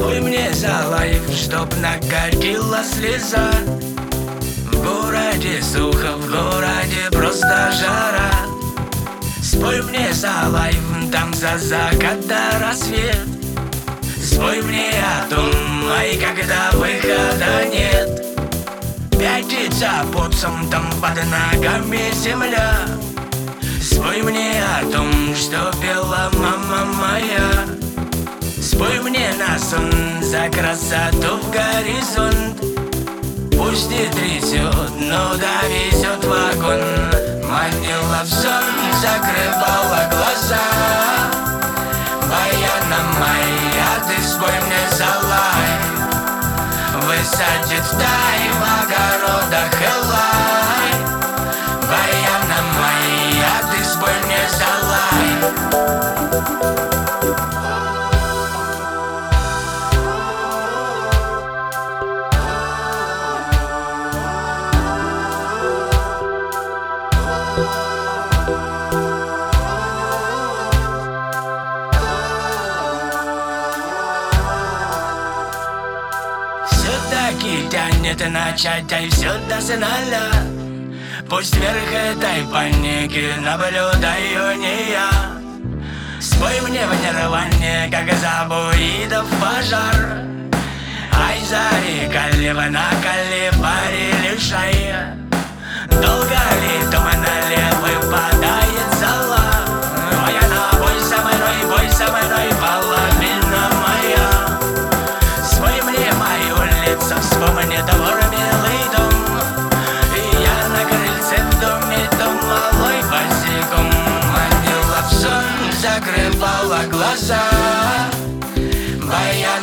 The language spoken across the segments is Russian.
Спой мне за лайф, чтоб накатила слеза. В городе сухо, в городе просто жара. Спой мне за лайф, там за закат до рассвет. Спой мне о том, ай, когда выхода нет. Пятится под там под ногами земля. Спой мне о том, что пела мама моя Спой мне на сон за красоту в горизонт. Пусть не трясет, но довезет вагон. Манила в сон, закрывала глаза. Баяна моя, ты спой мне за лай. Высадит в тай в огородах Элай Все-таки тянет начать, ай все до финала Пусть вверх этой паники наблюдаю не я Спой мне в нирване, как забуидов пожар. Ай, зари, калива на калибаре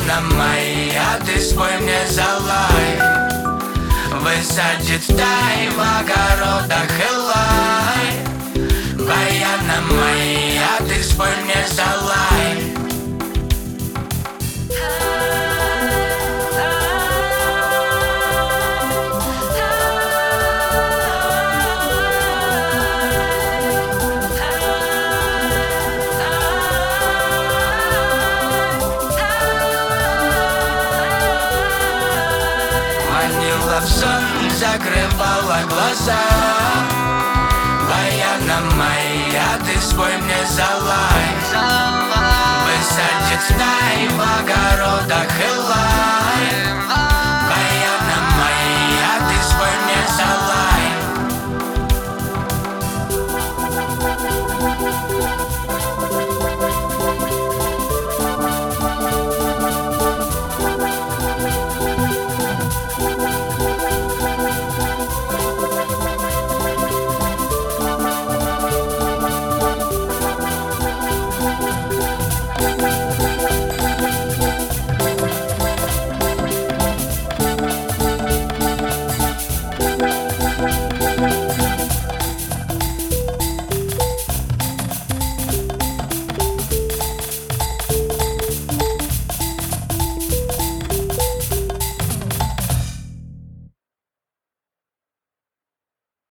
Баяна моя, ты спой мне за лай Высадит в огородах Элай Баяна В сон, закрывала глаза. Баяна моя, ты спой мне за лай Высадит